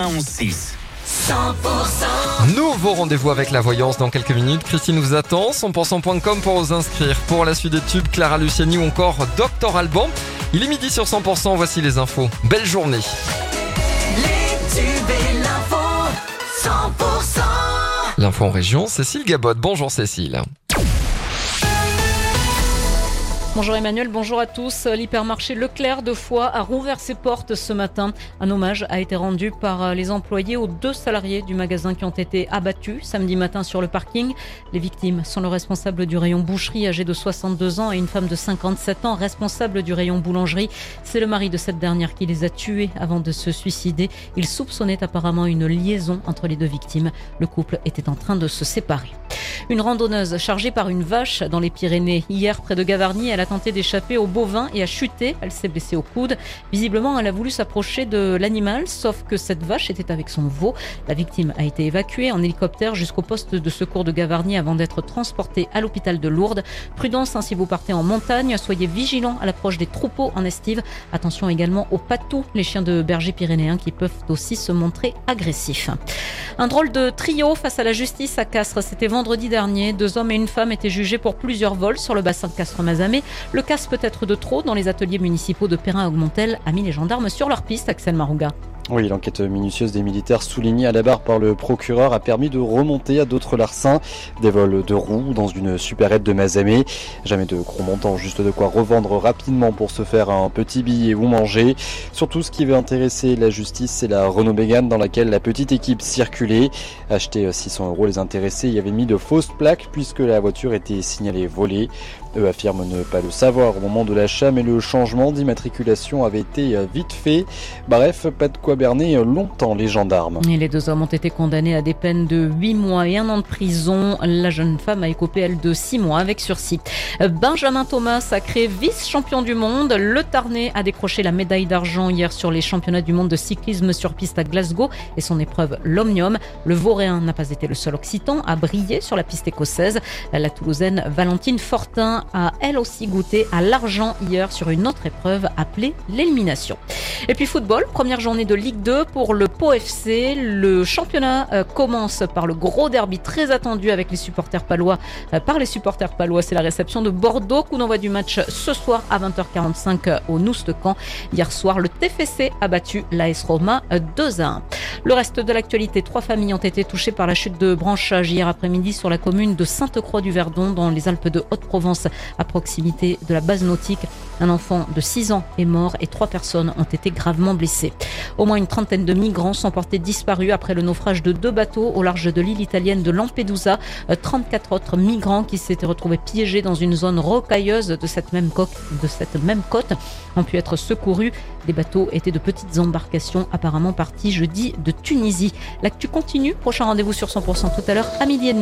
6 Nouveau rendez-vous avec la voyance dans quelques minutes. Christine vous attend. 100%.com pour vous inscrire. Pour la suite des tubes, Clara Luciani ou encore Docteur Alban. Il est midi sur 100%. Voici les infos. Belle journée. Les tubes et l'info 100% L'info en région, Cécile Gabot. Bonjour Cécile. Bonjour Emmanuel, bonjour à tous. L'hypermarché Leclerc de Foix a rouvert ses portes ce matin. Un hommage a été rendu par les employés aux deux salariés du magasin qui ont été abattus samedi matin sur le parking. Les victimes sont le responsable du rayon boucherie âgé de 62 ans et une femme de 57 ans responsable du rayon boulangerie. C'est le mari de cette dernière qui les a tués avant de se suicider. Il soupçonnait apparemment une liaison entre les deux victimes. Le couple était en train de se séparer. Une randonneuse chargée par une vache dans les Pyrénées. Hier, près de Gavarnie, elle a tenté d'échapper au bovin et a chuté. Elle s'est blessée au coude. Visiblement, elle a voulu s'approcher de l'animal, sauf que cette vache était avec son veau. La victime a été évacuée en hélicoptère jusqu'au poste de secours de Gavarnie avant d'être transportée à l'hôpital de Lourdes. Prudence hein, si vous partez en montagne. Soyez vigilants à l'approche des troupeaux en estive. Attention également aux patous, les chiens de berger pyrénéens qui peuvent aussi se montrer agressifs. Un drôle de trio face à la justice à Castres. C'était vendredi dernier. Deux hommes et une femme étaient jugés pour plusieurs vols sur le bassin de Castres-Mazamet. Le casse peut être de trop dans les ateliers municipaux de Perrin-Augmontel a mis les gendarmes sur leur piste, Axel Marouga. Oui, l'enquête minutieuse des militaires soulignée à la barre par le procureur a permis de remonter à d'autres larcins, des vols de roues dans une supérette de Mazamé. Jamais de gros montants, juste de quoi revendre rapidement pour se faire un petit billet ou manger. Surtout, ce qui veut intéresser la justice, c'est la Renault Mégane dans laquelle la petite équipe circulait. Acheter 600 euros, les intéressés y avaient mis de fausses plaques puisque la voiture était signalée volée. Eux affirment ne pas le savoir au moment de l'achat, mais le changement d'immatriculation avait été vite fait. Bref, pas de quoi berner longtemps les gendarmes. Les deux hommes ont été condamnés à des peines de 8 mois et un an de prison. La jeune femme a écopé, elle, de 6 mois avec sursis. Benjamin Thomas, sacré vice-champion du monde. Le Tarnais a décroché la médaille d'argent hier sur les championnats du monde de cyclisme sur piste à Glasgow et son épreuve l'Omnium. Le Vauréen n'a pas été le seul occitan à briller sur la piste écossaise. La Toulousaine Valentine Fortin a elle aussi goûté à l'argent hier sur une autre épreuve appelée l'élimination. Et puis football, première journée de Ligue 2 pour le Pau FC. Le championnat euh, commence par le gros derby très attendu avec les supporters palois. Euh, par les supporters palois, c'est la réception de Bordeaux. Coup d'envoi du match ce soir à 20h45 euh, au Noust-Camp. Hier soir, le TFC a battu l'AS Roma 2 à 1. Le reste de l'actualité, trois familles ont été touchées par la chute de branchage hier après-midi sur la commune de Sainte-Croix-du-Verdon dans les Alpes de Haute-Provence à proximité de la base nautique. Un enfant de 6 ans est mort et trois personnes ont été gravement blessées. Au moins une trentaine de migrants sont portés disparus après le naufrage de deux bateaux au large de l'île italienne de Lampedusa. 34 autres migrants qui s'étaient retrouvés piégés dans une zone rocailleuse de cette même côte, ont pu être secourus. Les bateaux étaient de petites embarcations apparemment partis jeudi de Tunisie. L'actu continue. Prochain rendez-vous sur 100% tout à l'heure à midi et demi.